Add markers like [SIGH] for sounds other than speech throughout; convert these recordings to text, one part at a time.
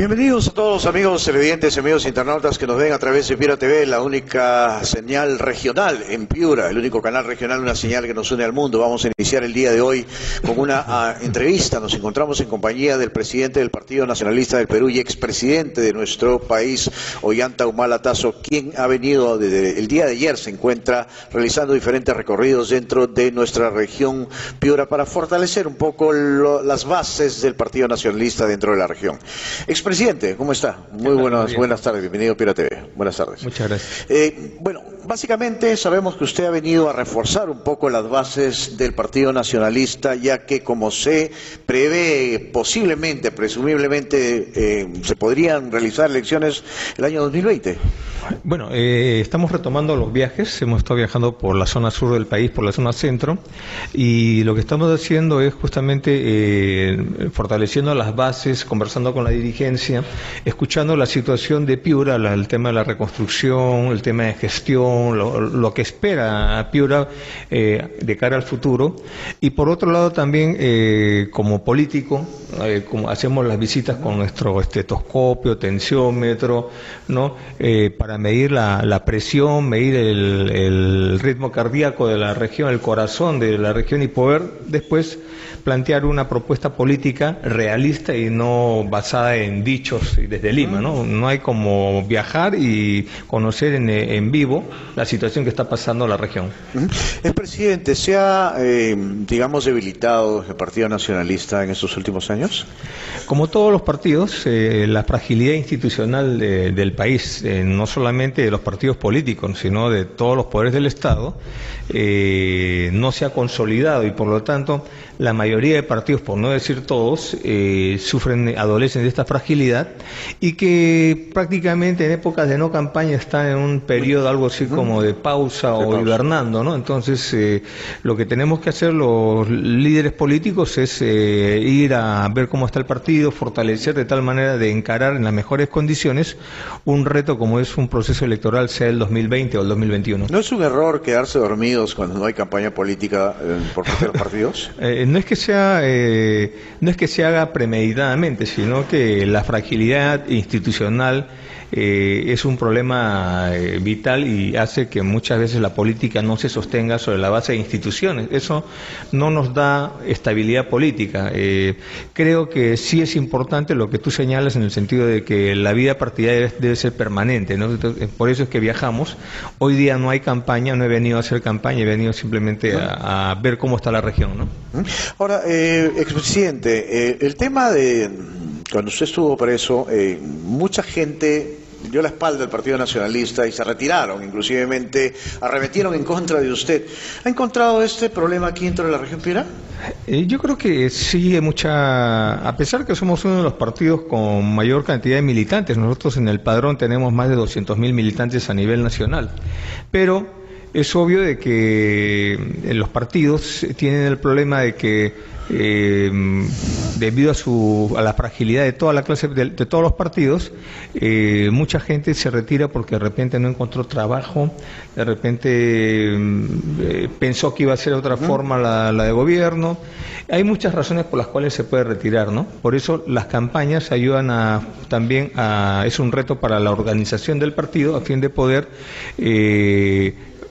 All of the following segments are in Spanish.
Bienvenidos a todos amigos televidentes, amigos internautas que nos ven a través de Piura TV, la única señal regional en Piura, el único canal regional, una señal que nos une al mundo. Vamos a iniciar el día de hoy con una ah, entrevista. Nos encontramos en compañía del presidente del Partido Nacionalista del Perú y expresidente de nuestro país, Ollanta Humala Tazo, quien ha venido desde el día de ayer, se encuentra realizando diferentes recorridos dentro de nuestra región Piura para fortalecer un poco las bases del Partido Nacionalista dentro de la región. Presidente, ¿cómo está? Muy buenas, buenas tardes, bienvenido a Pira TV. Buenas tardes. Muchas gracias. Eh, bueno, básicamente sabemos que usted ha venido a reforzar un poco las bases del Partido Nacionalista, ya que como se prevé posiblemente, presumiblemente, eh, se podrían realizar elecciones el año 2020. Bueno, eh, estamos retomando los viajes, hemos estado viajando por la zona sur del país, por la zona centro, y lo que estamos haciendo es justamente fortaleciendo las bases, conversando con la dirigencia, escuchando la situación de Piura, el tema de la reconstrucción, el tema de gestión, lo, que espera Piura eh, de cara al futuro. Y por otro lado también, eh, como político, eh, como hacemos las visitas con nuestro estetoscopio, tensiómetro, ¿no? para medir la, presión, medir el, el ritmo cardíaco de la región, el corazón de la región y poder después plantear una propuesta política realista y no basada en dichos desde Lima, ¿no? No hay como viajar y conocer en, vivo la situación que está pasando en la región. El presidente se ha, eh, digamos, debilitado el Partido Nacionalista en estos últimos años. Como todos los partidos, eh, la fragilidad institucional del país, eh, no solamente de los partidos políticos, sino de todos los poderes del Estado, no se ha consolidado y por lo tanto la mayoría de partidos, por no decir todos, sufren, adolecen de esta fragilidad y que prácticamente en épocas de no campaña están en un periodo algo así como de pausa o hibernando, ¿no? Entonces, eh, lo que tenemos que hacer los líderes políticos es eh, ir a ver cómo está el partido, fortalecer de tal manera de encarar en las mejores condiciones un reto como es un proceso electoral, sea el 2020 o el 2021. ¿No es un error quedarse dormidos cuando no hay campaña política eh, por parte de los partidos? [LAUGHS] no es que sea, no es que se haga premeditadamente, sino que la fragilidad institucional eh, es un problema eh, vital y hace que muchas veces la política no se sostenga sobre la base de instituciones. Eso no nos da estabilidad política. Eh, creo que sí es importante lo que tú señalas en el sentido de que la vida partidaria debe, ser permanente. por eso es que viajamos. Hoy día no hay campaña, no he venido a hacer campaña, he venido simplemente a, ver cómo está la región. ¿no? Ahora, expresidente, el tema de cuando usted estuvo preso, eh, mucha gente dio la espalda al Partido Nacionalista y se retiraron, inclusivemente arremetieron en contra de usted. ¿Ha encontrado este problema aquí dentro de la región Piura? Eh, yo creo que sí, hay mucha, a pesar que somos uno de los partidos con mayor cantidad de militantes, nosotros en el padrón tenemos más de 200.000 mil a nivel nacional, pero es obvio de que eh, los partidos tienen el problema de que eh, debido a, su, a la fragilidad de toda la clase, de, todos los partidos, eh, mucha gente se retira porque de repente no encontró trabajo, de repente eh, pensó que iba a ser de otra forma la, de gobierno. Hay muchas razones por las cuales se puede retirar, ¿no? Por eso las campañas ayudan a, también a, es un reto para la organización del partido a fin de poder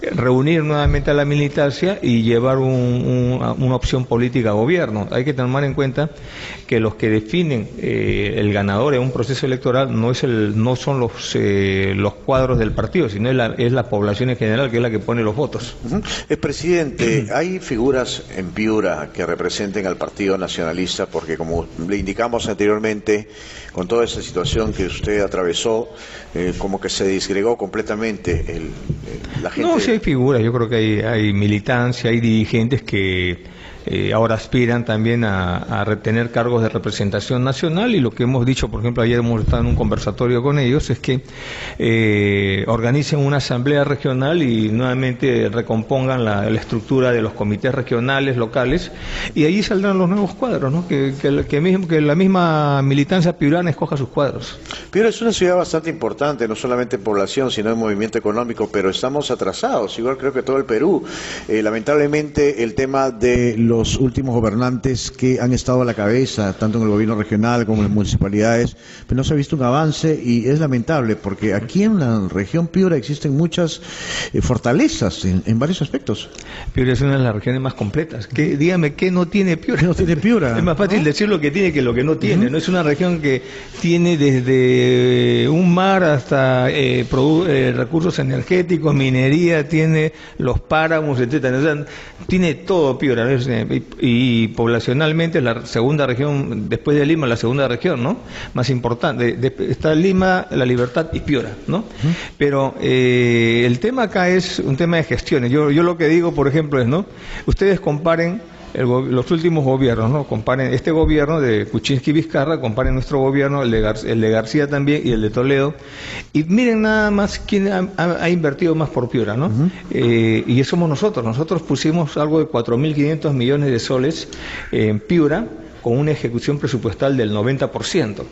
reunir nuevamente a la militancia y llevar una opción política a gobierno. Hay que tener en cuenta que los que definen eh, el ganador en un proceso electoral no es el, no son los eh, los cuadros del partido, sino es la, es la población en general que es la que pone los votos. El presidente, hay figuras en Piura que representen al Partido Nacionalista, porque como le indicamos anteriormente, con toda esa situación que usted atravesó, eh, como que se disgregó completamente el, la gente hay figuras, yo creo que hay, hay militancia, hay dirigentes que eh, ahora aspiran también a, retener cargos de representación nacional y lo que hemos dicho, por ejemplo, ayer hemos estado en un conversatorio con ellos, es que eh, organicen una asamblea regional y nuevamente recompongan la, estructura de los comités regionales, locales, y ahí saldrán los nuevos cuadros, que, la misma militancia piurana escoja sus cuadros. Piura es una ciudad bastante importante, no solamente en población, sino en movimiento económico, pero estamos atrasados, igual creo que todo el Perú. Eh, lamentablemente el tema de los los últimos gobernantes que han estado a la cabeza, tanto en el gobierno regional como en las municipalidades, pero no se ha visto un avance y es lamentable porque aquí en la región Piura existen muchas eh, fortalezas en, varios aspectos. Piura es una de las regiones más completas. ¿Qué, dígame, ¿qué no tiene Piura? No tiene Piura. [LAUGHS] Es más fácil decir lo que tiene que lo que no tiene. No es una región que tiene desde un mar hasta eh, eh, recursos energéticos, minería, tiene los páramos, etcétera. tiene todo Piura y, poblacionalmente la segunda región, después de Lima, la segunda región, ¿no? Más importante. está Lima, La Libertad y Piura, ¿no? Pero eh, el tema acá es un tema de gestiones. Yo, yo lo que digo, por ejemplo, es, ¿no? Ustedes comparen los últimos gobiernos, ¿no? Comparen este gobierno de Kuczynski Vizcarra, comparen nuestro gobierno, el de, García también y el de Toledo, y miren nada más quién ha, invertido más por Piura, ¿no? Eh, y somos nosotros. Nosotros pusimos algo de 4.500 millones de soles en Piura con una ejecución presupuestal del 90%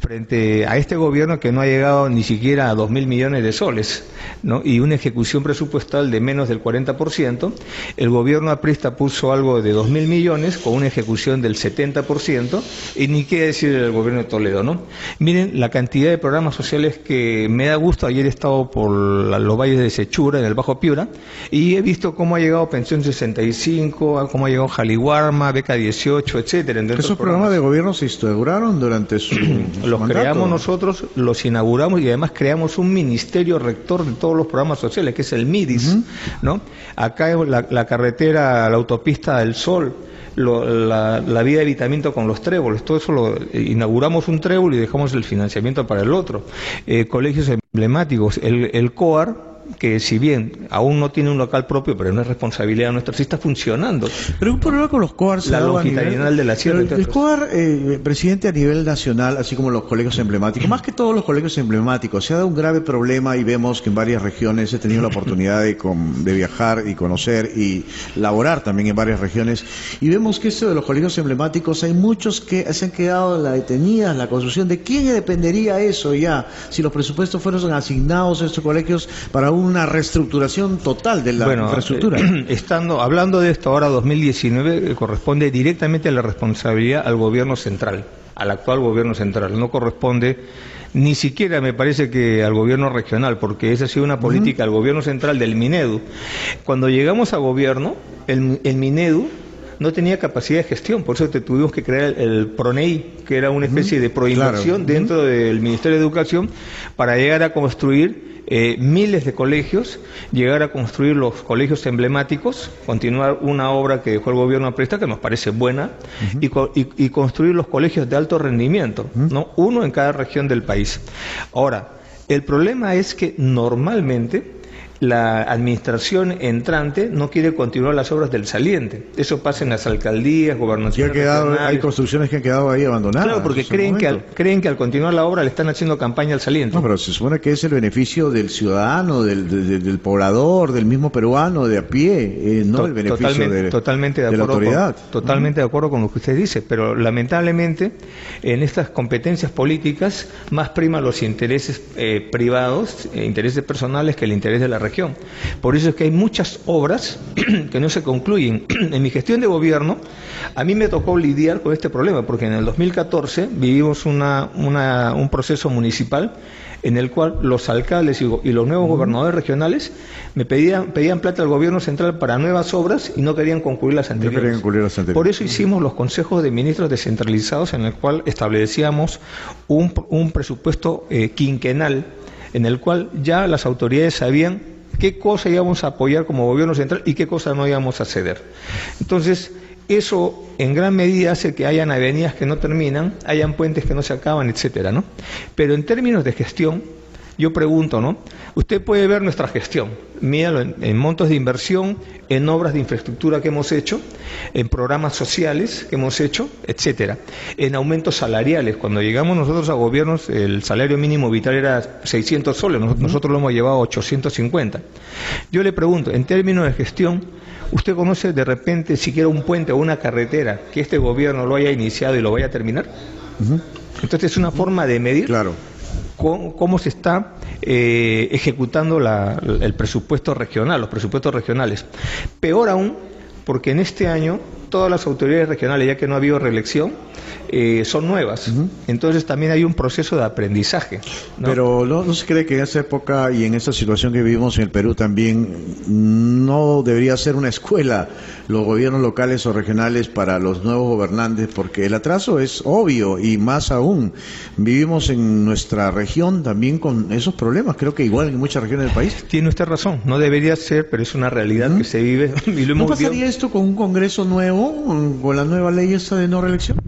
frente a este gobierno que no ha llegado ni siquiera a 2.000 millones de soles ¿no? y una ejecución presupuestal de menos del 40%, el gobierno aprista puso algo de 2.000 millones con una ejecución del 70% y ni qué decir el gobierno de Toledo. ¿no? Miren la cantidad de programas sociales que me da gusto. Ayer he estado por los valles de Sechura, en el Bajo Piura, y he visto cómo ha llegado Pensión 65, cómo ha llegado Jaliwarma, Beca 18, etcétera. Esos programas de gobierno se instauraron durante su [CLEARS THROAT] los creamos nosotros, los inauguramos y además creamos un ministerio rector de todos los programas sociales, que es el MIDIS, ¿no? Acá la, la carretera, la autopista del Sol, la, vía de evitamiento con los tréboles, todo eso lo inauguramos un trébol y dejamos el financiamiento para el otro. Eh, colegios emblemáticos, el, el COAR, que si bien aún no tiene un local propio, pero no es responsabilidad nuestra, sí está funcionando. Pero un problema con los COAR La longitudinal de la sierra. El, COAR, eh, presidente a nivel nacional, así como los colegios emblemáticos, más que todos los colegios emblemáticos, se ha dado un grave problema y vemos que en varias regiones he tenido la oportunidad de, de viajar y conocer y laborar también en varias regiones y vemos que esto de los colegios emblemáticos hay muchos que se han quedado en la detenida, la construcción de quién dependería eso ya, si los presupuestos fueron asignados a estos colegios para un una reestructuración total de la infraestructura. Eh, [CLEARS THROAT] estando, hablando de esto ahora, 2019, eh, corresponde directamente a la responsabilidad al gobierno central, al actual gobierno central. No corresponde ni siquiera me parece que al gobierno regional, porque esa ha sido una política del gobierno central del Minedu. Cuando llegamos a gobierno, el, el Minedu no tenía capacidad de gestión, por eso te tuvimos que crear el, PRONEI, que era una especie de proinversión dentro del Ministerio de Educación, para llegar a construir eh, miles de colegios, llegar a construir los colegios emblemáticos, continuar una obra que dejó el gobierno a presta que nos parece buena, y, construir los colegios de alto rendimiento, ¿no? uno en cada región del país. Ahora, el problema es que normalmente la administración entrante no quiere continuar las obras del saliente. Eso pasa en las alcaldías, gobernaciones. hay construcciones que han quedado ahí abandonadas. Claro, porque creen que, al, creen que al continuar la obra le están haciendo campaña al saliente. No, pero se supone que es el beneficio del ciudadano, del, poblador, del mismo peruano de a pie, eh, no el beneficio totalmente, de, totalmente de, acuerdo la autoridad. totalmente de acuerdo con lo que usted dice, pero lamentablemente en estas competencias políticas más prima los intereses eh, privados, eh, intereses personales que el interés de la región por eso es que hay muchas obras [CLEARS THROAT] que no se concluyen. [CLEARS THROAT] en mi gestión de gobierno, a mí me tocó lidiar con este problema, porque en el 2014 vivimos un proceso municipal en el cual los alcaldes y, los nuevos gobernadores regionales me pedían, pedían plata al gobierno central para nuevas obras y no querían concluir las anteriores. Por eso hicimos los consejos de ministros descentralizados en el cual establecíamos un, presupuesto eh, quinquenal en el cual ya las autoridades sabían qué cosa íbamos a apoyar como gobierno central y qué cosa no íbamos a ceder. Entonces, eso en gran medida hace que hayan avenidas que no terminan, hayan puentes que no se acaban, etcétera, ¿no? Pero en términos de gestión, yo pregunto, ¿no? Usted puede ver nuestra gestión, míralo en, montos de inversión, en obras de infraestructura que hemos hecho, en programas sociales que hemos hecho, etcétera, en aumentos salariales. Cuando llegamos nosotros a gobiernos, el salario mínimo vital era 600 soles, nosotros, lo hemos llevado a 850. Yo le pregunto, en términos de gestión, ¿usted conoce de repente siquiera un puente o una carretera que este gobierno lo haya iniciado y lo vaya a terminar? Entonces es una forma de medir claro cómo, se está eh, ejecutando el presupuesto regional, los presupuestos regionales. Peor aún, porque en este año todas las autoridades regionales, ya que no ha habido reelección, eh, son nuevas. Entonces también hay un proceso de aprendizaje. Pero ¿no, se cree que en esa época y en esta situación que vivimos en el Perú también no debería ser una escuela los gobiernos locales o regionales para los nuevos gobernantes? Porque el atraso es obvio y más aún vivimos en nuestra región también con esos problemas. Creo que igual en muchas regiones del país. Tiene usted razón, no debería ser, pero es una realidad que se vive. [LAUGHS] ¿No pasaría esto con un Congreso nuevo, con la nueva ley esa de no reelección?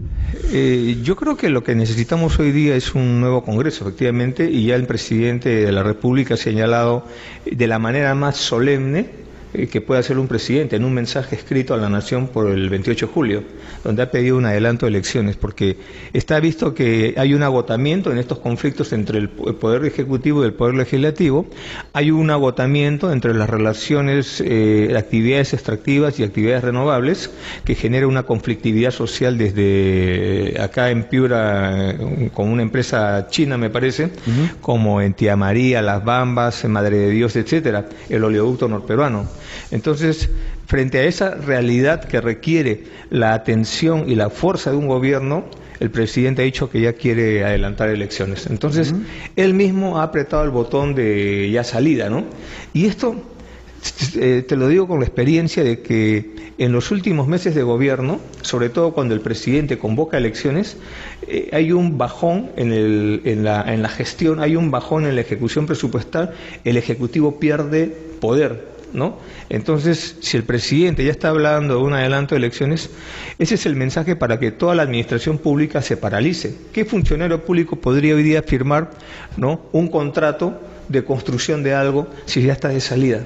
Eh, yo creo que lo que necesitamos hoy día es un nuevo Congreso, efectivamente, y ya el presidente de la República ha señalado de la manera más solemne que puede hacer un presidente en un mensaje escrito a la nación por el 28 de julio, donde ha pedido un adelanto de elecciones, porque está visto que hay un agotamiento en estos conflictos entre el poder ejecutivo y el poder legislativo, hay un agotamiento entre las relaciones, eh, actividades extractivas y actividades renovables, que genera una conflictividad social desde acá en Piura, con una empresa china, me parece, como en Tía María, Las Bambas, en Madre de Dios, etcétera, el oleoducto norperuano. Entonces, frente a esa realidad que requiere la atención y la fuerza de un gobierno, el presidente ha dicho que ya quiere adelantar elecciones. Entonces, él mismo ha apretado el botón de ya salida, ¿no? Y esto, eh, te lo digo con la experiencia de que en los últimos meses de gobierno, sobre todo cuando el presidente convoca elecciones, eh, hay un bajón en, en, la, en la gestión, hay un bajón en la ejecución presupuestal, el Ejecutivo pierde poder ¿no? Entonces, si el presidente ya está hablando de un adelanto de elecciones, ese es el mensaje para que toda la administración pública se paralice. ¿Qué funcionario público podría hoy día firmar ¿no? un contrato de construcción de algo si ya está de salida?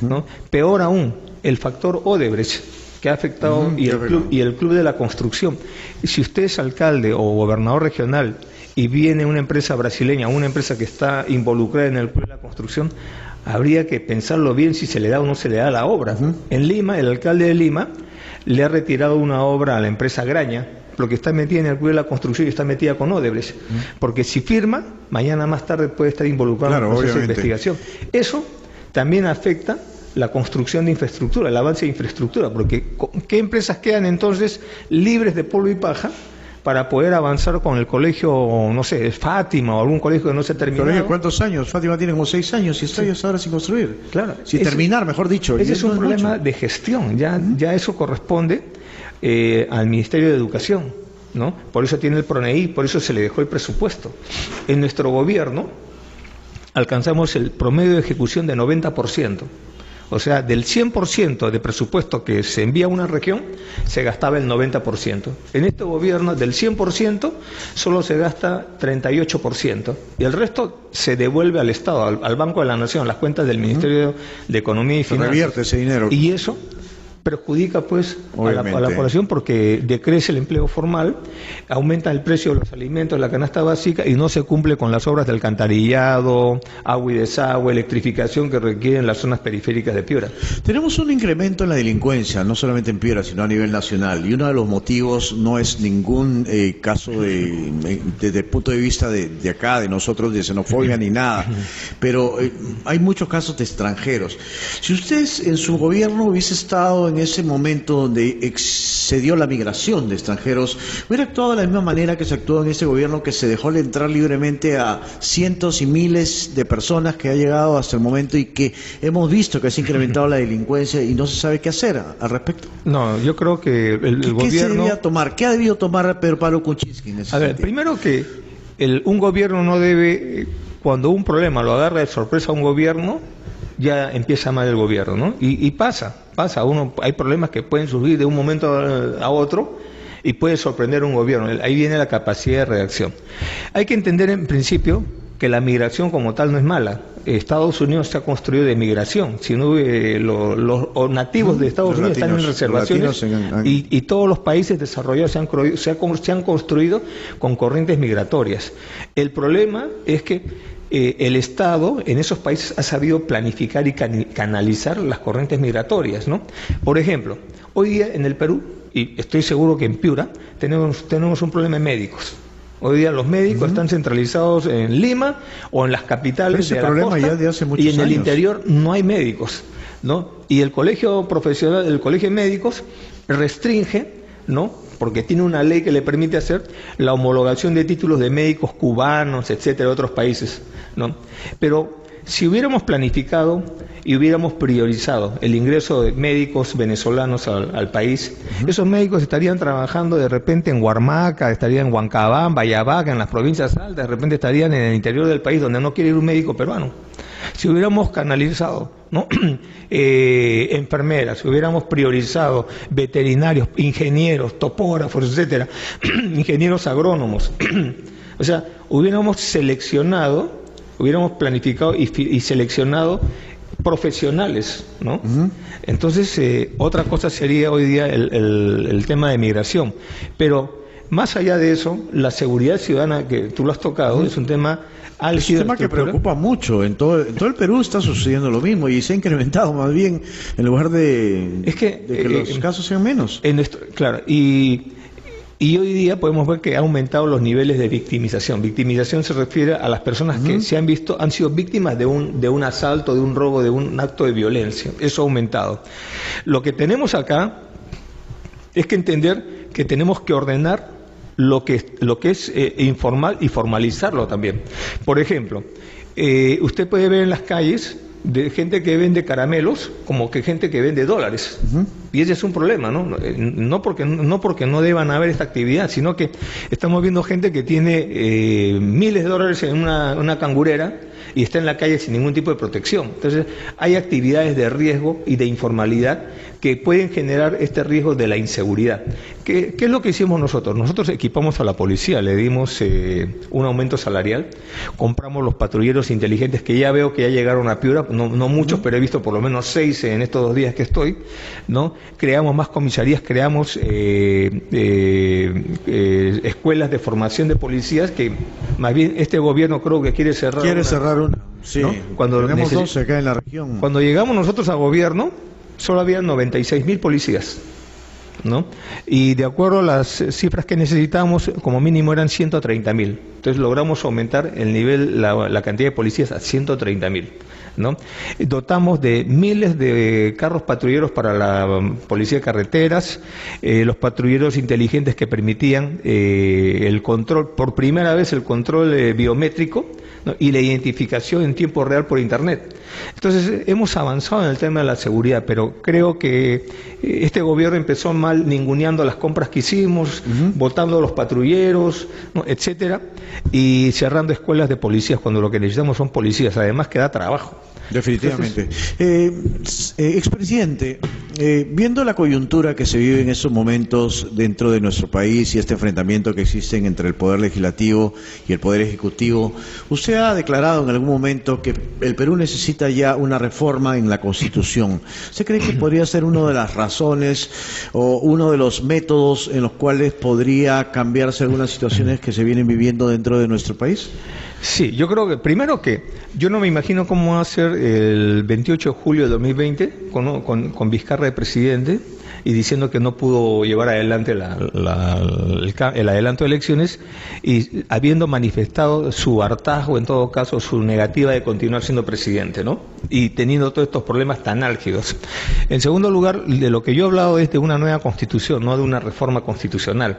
¿no? Peor aún, el factor Odebrecht que ha afectado y, el club, y el club de la construcción. Si usted es alcalde o gobernador regional y viene una empresa brasileña, una empresa que está involucrada en el club de la construcción, habría que pensarlo bien si se le da o no se le da la obra. En Lima, el alcalde de Lima le ha retirado una obra a la empresa Graña, porque está metida en el club de la construcción y está metida con Odebrecht. Porque si firma, mañana más tarde puede estar involucrado en el proceso de investigación. Eso también afecta la construcción de infraestructura, el avance de infraestructura, porque ¿qué empresas quedan entonces libres de polvo y paja? Para poder avanzar con el colegio, no sé, Fátima o algún colegio que no se terminó. ¿Colegio cuántos años? Fátima tiene como seis años y está ahora sin construir. Claro. Sin terminar, mejor dicho. Ese es un problema de gestión, ya, ya eso corresponde eh, al Ministerio de Educación, ¿no? Por eso tiene el PRONEI, por eso se le dejó el presupuesto. En nuestro gobierno alcanzamos el promedio de ejecución de 90%. O sea, del 100% de presupuesto que se envía a una región, se gastaba el 90%. En este gobierno, del 100%, solo se gasta 38%. Y el resto se devuelve al Estado, al, Banco de la Nación, las cuentas del Ministerio de Economía y Finanzas. revierte ese dinero. Y eso perjudica pues a la, población porque decrece el empleo formal, aumenta el precio de los alimentos, la canasta básica y no se cumple con las obras de alcantarillado, agua y desagüe, electrificación que requieren las zonas periféricas de Piura. Tenemos un incremento en la delincuencia, no solamente en Piura, sino a nivel nacional. Y uno de los motivos no es ningún eh, caso de, desde el punto de vista de, acá, de nosotros, de xenofobia ni nada. [LAUGHS] Pero eh, hay muchos casos de extranjeros. Si usted en su gobierno hubiese estado en en ese momento donde excedió la migración de extranjeros, hubiera actuado de la misma manera que se actuó en ese gobierno que se dejó entrar libremente a cientos y miles de personas que ha llegado hasta el momento y que hemos visto que se ha incrementado la delincuencia y no se sabe qué hacer al respecto? No, yo creo que el, gobierno... ¿Qué se debía tomar? ¿Qué ha debido tomar Pedro Pablo Kuczynski en ese A ver, primero que un gobierno no debe, cuando un problema lo agarra de sorpresa a un gobierno, ya empieza mal el gobierno, ¿no? Y, pasa, pasa, uno, hay problemas que pueden surgir de un momento a otro y puede sorprender un gobierno. Ahí viene la capacidad de reacción. Hay que entender en principio que la migración como tal no es mala. Estados Unidos se ha construido de migración. Si no, los, nativos de Estados Unidos están en reservaciones Y, todos los países desarrollados se han, se han construido con corrientes migratorias. El problema es que eh, el Estado en esos países ha sabido planificar y canalizar las corrientes migratorias. ¿no? Por ejemplo, hoy día en el Perú, y estoy seguro que en Piura, tenemos, tenemos un problema de médicos. Hoy día los médicos están centralizados en Lima o en las capitales de la costa, y en el interior no hay médicos. ¿no? Y el colegio profesional, el colegio de médicos restringe, ¿no? Porque tiene una ley que le permite hacer la homologación de títulos de médicos cubanos, etcétera, de otros países, ¿no? Pero si hubiéramos planificado y hubiéramos priorizado el ingreso de médicos venezolanos al, país, esos médicos estarían trabajando de repente en Huarmaca, estarían en Huancabán, Vallabaca, en las provincias altas, de repente estarían en el interior del país donde no quiere ir un médico peruano. Si hubiéramos canalizado ¿no? [CLEARS THROAT] Eh, enfermeras, si hubiéramos priorizado veterinarios, ingenieros, topógrafos, etcétera, [CLEARS THROAT] ingenieros agrónomos, [CLEARS THROAT] o sea, hubiéramos seleccionado hubiéramos planificado y, seleccionado profesionales, ¿no? Entonces, eh, otra cosa sería hoy día el, tema de migración. Pero más allá de eso, la seguridad ciudadana, que tú lo has tocado, es un tema Es un tema que preocupa mucho. En todo, en todo el Perú está sucediendo lo mismo y se ha incrementado más bien en lugar de, es que, que los eh, casos sean menos. En claro, y y hoy día podemos ver que ha aumentado los niveles de victimización. Victimización se refiere a las personas que se han visto, han sido víctimas de un, de un asalto, de un robo, de un acto de violencia. Eso ha aumentado. Lo que tenemos acá es que entender que tenemos que ordenar lo que, lo que es eh, informal y formalizarlo también. Por ejemplo, eh, usted puede ver en las calles de gente que vende caramelos como que gente que vende dólares. Y ese es un problema, ¿no? Eh, no porque, no porque no deban haber esta actividad, sino que estamos viendo gente que tiene eh, miles de dólares en una, una cangurera y está en la calle sin ningún tipo de protección. Entonces, hay actividades de riesgo y de informalidad que pueden generar este riesgo de la inseguridad. ¿Qué, es lo que hicimos nosotros? Nosotros equipamos a la policía, le dimos eh, un aumento salarial, compramos los patrulleros inteligentes que ya veo que ya llegaron a Piura, no, muchos, pero he visto por lo menos seis en estos dos días que estoy, ¿no? Creamos más comisarías, creamos eh, eh, escuelas de formación de policías que más bien este gobierno creo que quiere cerrar. Quiere cerrar una. Sí, cuando tenemos 12 acá en la región. Cuando llegamos nosotros a gobierno, solo había 96 mil policías. ¿No? Y de acuerdo a las cifras que necesitábamos, como mínimo eran 130 mil. Entonces logramos aumentar el nivel, la, cantidad de policías a 130 mil. ¿no? Dotamos de miles de carros patrulleros para la um, policía de carreteras, eh, los patrulleros inteligentes que permitían eh, el control, por primera vez el control eh, biométrico y la identificación en tiempo real por Internet. Entonces, hemos avanzado en el tema de la seguridad, pero creo que eh, este gobierno empezó mal ninguneando las compras que hicimos, votando a los patrulleros, etcétera, y cerrando escuelas de policías cuando lo que necesitamos son policías, además que da trabajo. Definitivamente. Eh, eh, expresidente, eh, viendo la coyuntura que se vive en estos momentos dentro de nuestro país y este enfrentamiento que existe entre el Poder Legislativo y el Poder Ejecutivo, usted ha declarado en algún momento que el Perú necesita ya una reforma en la Constitución. ¿Usted cree que podría ser una de las razones o uno de los métodos en los cuales podría cambiarse algunas situaciones que se vienen viviendo dentro de nuestro país? Sí, yo creo que primero que yo no me imagino cómo va a ser el 28 de julio de 2020 con, con, Vizcarra de presidente y diciendo que no pudo llevar adelante el, adelanto de elecciones y habiendo manifestado su hartazgo, en todo caso, su negativa de continuar siendo presidente, ¿no? Y teniendo todos estos problemas tan álgidos. En segundo lugar, de lo que yo he hablado es de una nueva constitución, no de una reforma constitucional,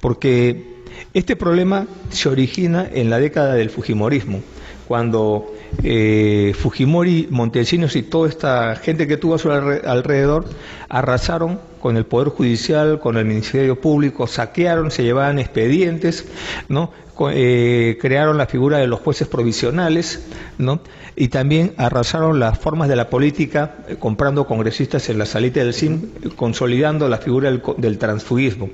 porque este problema se origina en la década del Fujimorismo, cuando eh, Fujimori, Montesinos y toda esta gente que tuvo a su alrededor arrasaron con el Poder Judicial, con el Ministerio Público, saquearon, se llevaban expedientes, ¿no? Eh, crearon la figura de los jueces provisionales, y también arrasaron las formas de la política, eh, comprando congresistas en la salita del CIM, consolidando la figura del, del transfugismo.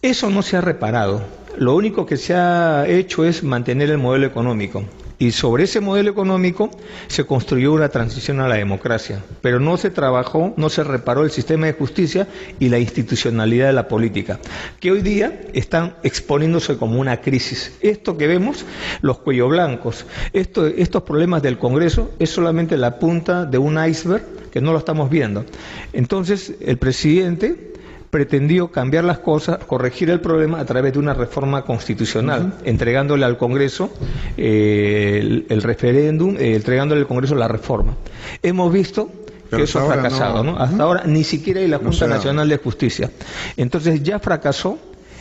Eso no se ha reparado. Lo único que se ha hecho es mantener el modelo económico. Y sobre ese modelo económico se construyó una transición a la democracia, pero no se trabajó, no se reparó el sistema de justicia y la institucionalidad de la política, que hoy día están exponiéndose como una crisis. Esto que vemos, los cuello blancos, estos problemas del Congreso, es solamente la punta de un iceberg que no lo estamos viendo. Entonces, el presidente pretendió cambiar las cosas, corregir el problema a través de una reforma constitucional, entregándole al Congreso eh, el, referéndum, eh, entregándole al Congreso la reforma. Hemos visto que eso ha fracasado, ¿no? Hasta ahora ni siquiera hay la Junta Nacional de Justicia. Entonces ya fracasó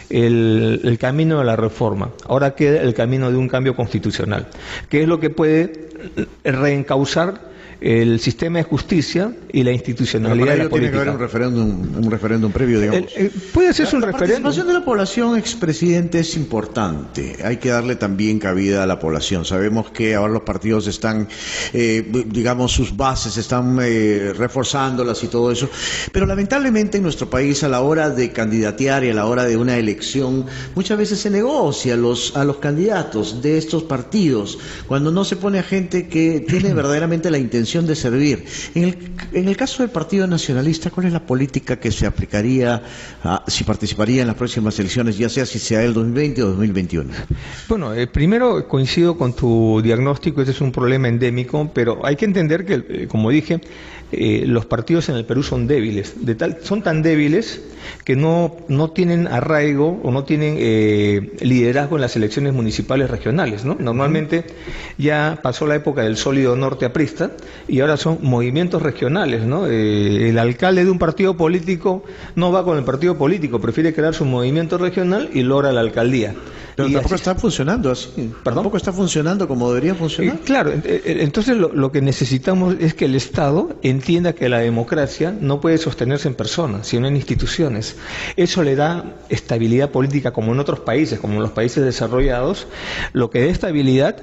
el, camino de la reforma. Ahora queda el camino de un cambio constitucional, que es lo que puede reencauzar el sistema de justicia y la institucionalidad de la política. tiene que haber un referéndum, un referéndum previo, digamos. Eh, puede hacerse un la referéndum. La participación de la población, expresidente, es importante. Hay que darle también cabida a la población. Sabemos que ahora los partidos están, eh, digamos, sus bases están eh, reforzándolas y todo eso. Pero lamentablemente en nuestro país, a la hora de candidatear y a la hora de una elección, muchas veces se negocia a los, a los candidatos de estos partidos, cuando no se pone a gente que tiene [CLEARS THROAT] verdaderamente la intención de servir. En el, en el caso del Partido Nacionalista, ¿cuál es la política que se aplicaría ah, si participaría en las próximas elecciones, ya sea si sea el 2020 o 2021? Bueno, eh, primero coincido con tu diagnóstico, este es un problema endémico, pero hay que entender que, eh, como dije, eh, los partidos en el Perú son débiles, de tal, son tan débiles que no, no tienen arraigo o no tienen eh, liderazgo en las elecciones municipales regionales. ¿no? Normalmente ya pasó la época del sólido norte aprista y ahora son movimientos regionales. Eh, el alcalde de un partido político no va con el partido político, prefiere crear su movimiento regional y logra la alcaldía. Pero tampoco está funcionando así. ¿Perdón? Tampoco está funcionando como debería funcionar. claro, entonces lo, lo, que necesitamos es que el Estado entienda que la democracia no puede sostenerse en personas, sino en instituciones. Eso le da estabilidad política como en otros países, como en los países desarrollados. Lo que da estabilidad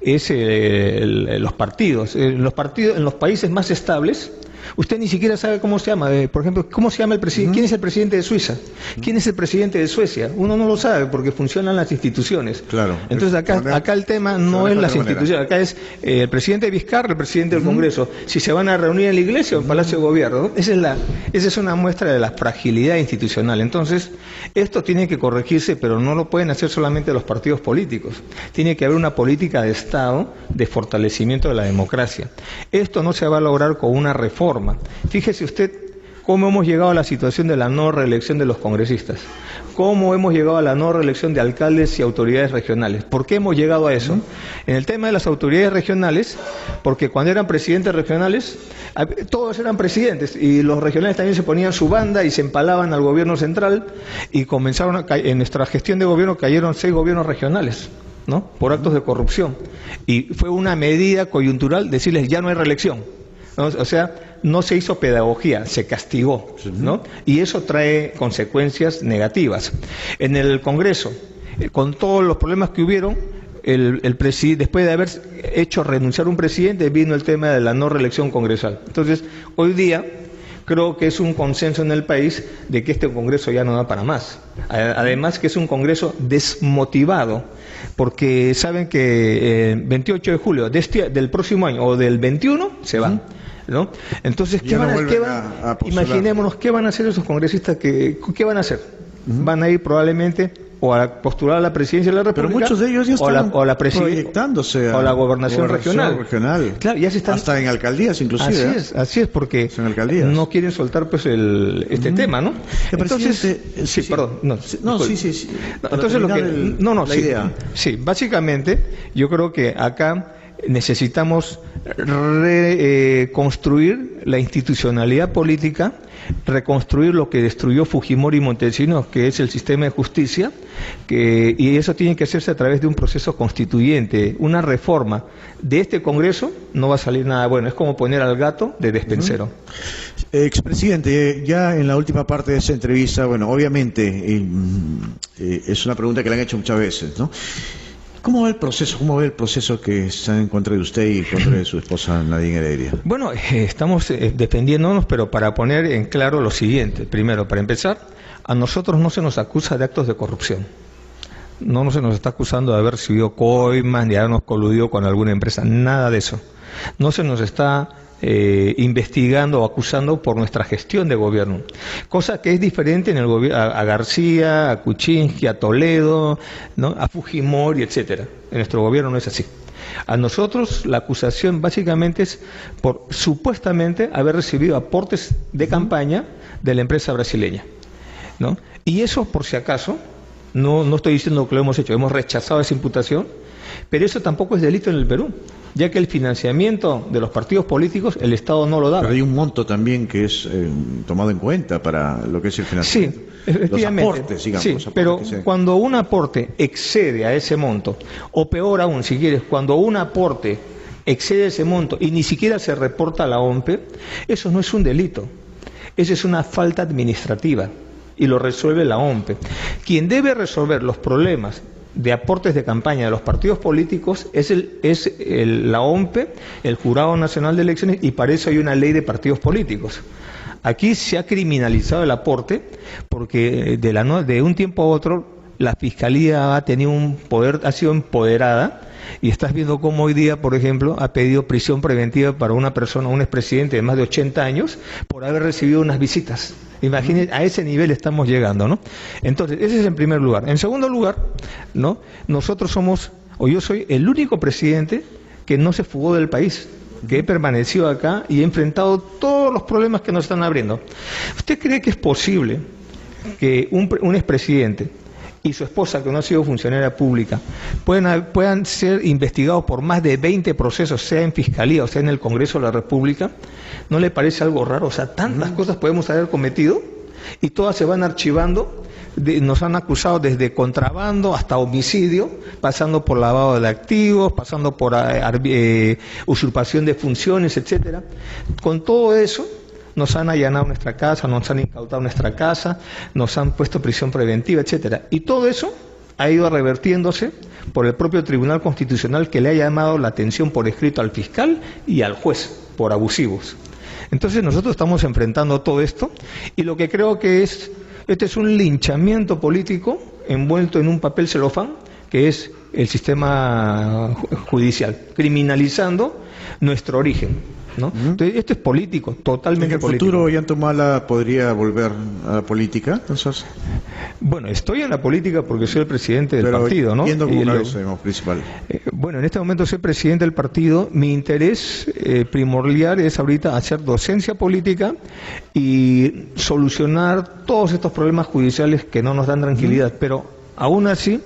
es eh, los partidos. En los partidos, en los países más estables, Usted ni siquiera sabe cómo se llama. Eh, por ejemplo, ¿cómo se llama el presidente? ¿Quién es el presidente de Suiza? ¿Quién es el presidente de Suecia? Uno no lo sabe porque funcionan las instituciones. Claro. Entonces acá, acá el tema no es las instituciones, acá es eh, el presidente de Vizcarra, el presidente del Congreso. Si se van a reunir en la iglesia o en el Palacio de Gobierno. Esa es, la, esa es una muestra de la fragilidad institucional. Entonces, esto tiene que corregirse, pero no lo pueden hacer solamente los partidos políticos. Tiene que haber una política de Estado de fortalecimiento de la democracia. Esto no se va a lograr con una reforma Fíjese usted cómo hemos llegado a la situación de la no reelección de los congresistas, cómo hemos llegado a la no reelección de alcaldes y autoridades regionales. ¿Por qué hemos llegado a eso? En el tema de las autoridades regionales, porque cuando eran presidentes regionales, todos eran presidentes y los regionales también se ponían su banda y se empalaban al gobierno central y comenzaron a en nuestra gestión de gobierno cayeron seis gobiernos regionales. ¿no? por actos de corrupción. Y fue una medida coyuntural decirles ya no hay reelección. O sea, no se hizo pedagogía, se castigó, ¿no? Y eso trae consecuencias negativas. En el Congreso, eh, con todos los problemas que hubieron, el, después de haber hecho renunciar un presidente, vino el tema de la no reelección congresal. Entonces, hoy día creo que es un consenso en el país de que este Congreso ya no da para más. Además que es un Congreso desmotivado, porque saben que el 28 de julio este, del próximo año o del 21 se va. ¿No? Entonces, ¿qué van, a, imaginémonos, ¿qué van a hacer esos congresistas? Que, ¿Qué van a hacer? Van a ir probablemente o a postular a la presidencia de la República. Pero muchos de ellos ya están o la, proyectándose o la gobernación, regional. Claro, ya se están... Hasta en alcaldías, inclusive. Así ¿eh? es, así es, porque no quieren soltar pues el, este tema, ¿no? Entonces, sí, perdón. No, sí, sí, sí. Entonces, lo que... no, no, la idea. Sí, básicamente, yo creo que acá necesitamos reconstruir la institucionalidad política, reconstruir lo que destruyó Fujimori y Montesinos, que es el sistema de justicia, y eso tiene que hacerse a través de un proceso constituyente, una reforma. De este Congreso no va a salir nada bueno, es como poner al gato de despensero. Expresidente, ya en la última parte de esa entrevista, bueno, obviamente eh, eh, es una pregunta que le han hecho muchas veces, ¿no? ¿Cómo va el proceso? ¿Cómo ve el proceso que está en contra de usted y contra de su esposa Nadine Heredia? Bueno, eh, estamos eh, defendiéndonos, pero para poner en claro lo siguiente. Primero, para empezar, a nosotros no se nos acusa de actos de corrupción. No se nos está acusando de haber recibido coimas ni habernos coludido con alguna empresa. Nada de eso. No se nos está eh, investigando o acusando por nuestra gestión de gobierno. Cosa que es diferente en el a, a, García, a Kuczynski, a Toledo, ¿no? a Fujimori, etcétera. En nuestro gobierno no es así. A nosotros la acusación básicamente es por supuestamente haber recibido aportes de campaña de la empresa brasileña. ¿no? Y eso, por si acaso, no, no estoy diciendo que lo hemos hecho, hemos rechazado esa imputación, pero eso tampoco es delito en el Perú. Ya que el financiamiento de los partidos políticos el Estado no lo da. Pero hay un monto también que es eh, tomado en cuenta para lo que es el financiamiento. Sí, efectivamente. Los aportes, digamos. Sí, aportes pero se- cuando un aporte excede a ese monto, o peor aún, si quieres, cuando un aporte excede ese monto y ni siquiera se reporta a la OMPE, eso no es un delito, eso es una falta administrativa y lo resuelve la OMPE. Quien debe resolver los problemas de aportes de campaña de los partidos políticos es, el, es el- la OMPE, el Jurado Nacional de Elecciones, y para eso hay una ley de partidos políticos. Aquí se ha criminalizado el aporte porque de, la de un tiempo a otro la Fiscalía ha tenido un poder, ha sido empoderada y estás viendo cómo hoy día, por ejemplo, ha pedido prisión preventiva para una persona, un expresidente de más de 80 años, por haber recibido unas visitas. Imagínense, a ese nivel estamos llegando, ¿no? Entonces, ese es en primer lugar. En segundo lugar, ¿no? Nosotros somos, o yo soy el único presidente que no se fugó del país, que he permanecido acá y he enfrentado todos los problemas que nos están abriendo. ¿Usted cree que es posible que un, un expresidente y su esposa, que no ha sido funcionaria pública, puedan, puedan ser investigados por más de 20 procesos, sea en Fiscalía o sea en el Congreso de la República? ¿No le parece algo raro? O sea, tantas cosas podemos haber cometido y todas se van archivando. De- nos han acusado desde contrabando hasta homicidio, pasando por lavado de activos, pasando por eh, eh, usurpación de funciones, etcétera. Con todo eso, nos han allanado nuestra casa, nos han incautado nuestra casa, nos han puesto prisión preventiva, etcétera. Y todo eso ha ido revertiéndose por el propio Tribunal Constitucional que le ha llamado la atención por escrito al fiscal y al juez por abusivos. Entonces nosotros estamos enfrentando todo esto y lo que creo que es, este es un linchamiento político envuelto en un papel celofán que es el sistema ju- judicial, criminalizando nuestro origen. ¿No? Entonces, esto es político, ¿En totalmente el político. futuro Yantumala podría volver a la política? Entonces, Bueno, estoy en la política porque soy el presidente del pero partido, ¿no? como lo- cabeza, digamos, principal. Eh, Bueno, en este momento soy presidente del partido. Mi interés eh, primordial es ahorita hacer docencia política y solucionar todos estos problemas judiciales que no nos dan tranquilidad. Pero aún así,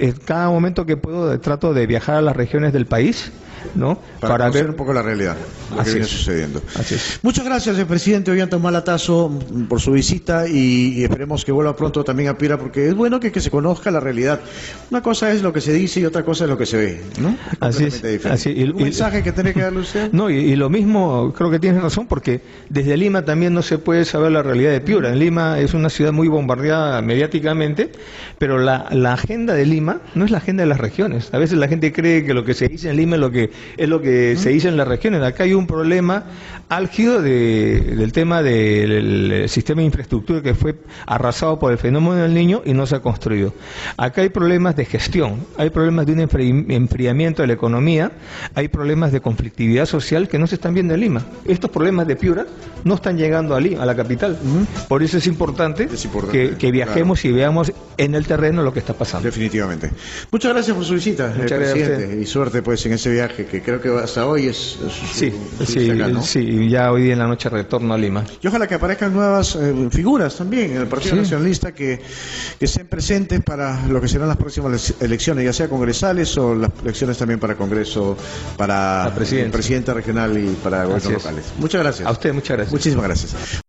eh, cada momento que puedo trato de viajar a las regiones del país, ¿no? Para, conocer ver un poco la realidad, lo Así que viene es. sucediendo. Así es. Muchas gracias, el presidente Ollanta Tazo por su visita y, y esperemos que vuelva pronto también a Pira, porque es bueno que, que se conozca la realidad. Una cosa es lo que se dice y otra cosa es lo que se ve, ¿no? Así es, así, y- ¿Un y- mensaje que tiene que darle usted? No, y, y lo mismo, creo que tienes razón, porque desde Lima también no se puede saber la realidad de Piura. En Lima es una ciudad muy bombardeada mediáticamente, pero la, la agenda de Lima no es la agenda de las regiones. A veces la gente cree que lo que se dice en Lima es lo que, es lo que se dice en las regiones. Acá hay un problema álgido de- del tema del sistema de infraestructura que fue arrasado por el fenómeno del niño y no se ha construido. Acá hay problemas de gestión, hay problemas de un enfri- enfriamiento de la economía, hay problemas de conflictividad social que no se están viendo en Lima. Estos problemas de Piura no están llegando a Lima, a la capital. Por eso es importante, Es importante, que, que viajemos y veamos en el terreno lo que está pasando. Definitivamente. Muchas gracias por su visita, eh, Muchas gracias a presidente, y suerte pues en ese viaje que creo que hasta hoy es, es Sí, su sí, visita acá, ¿no? sí, y ya hoy día en la noche retorno a Lima. Y ojalá que aparezcan nuevas eh, figuras también en el Partido Sí. Nacionalista que, que estén presentes para lo que serán las próximas ele- elecciones, ya sea congresales o las elecciones también para Congreso, para La presidencia. presidente regional y para gobiernos locales. Muchas gracias. A usted, muchas gracias. Muchísimas gracias.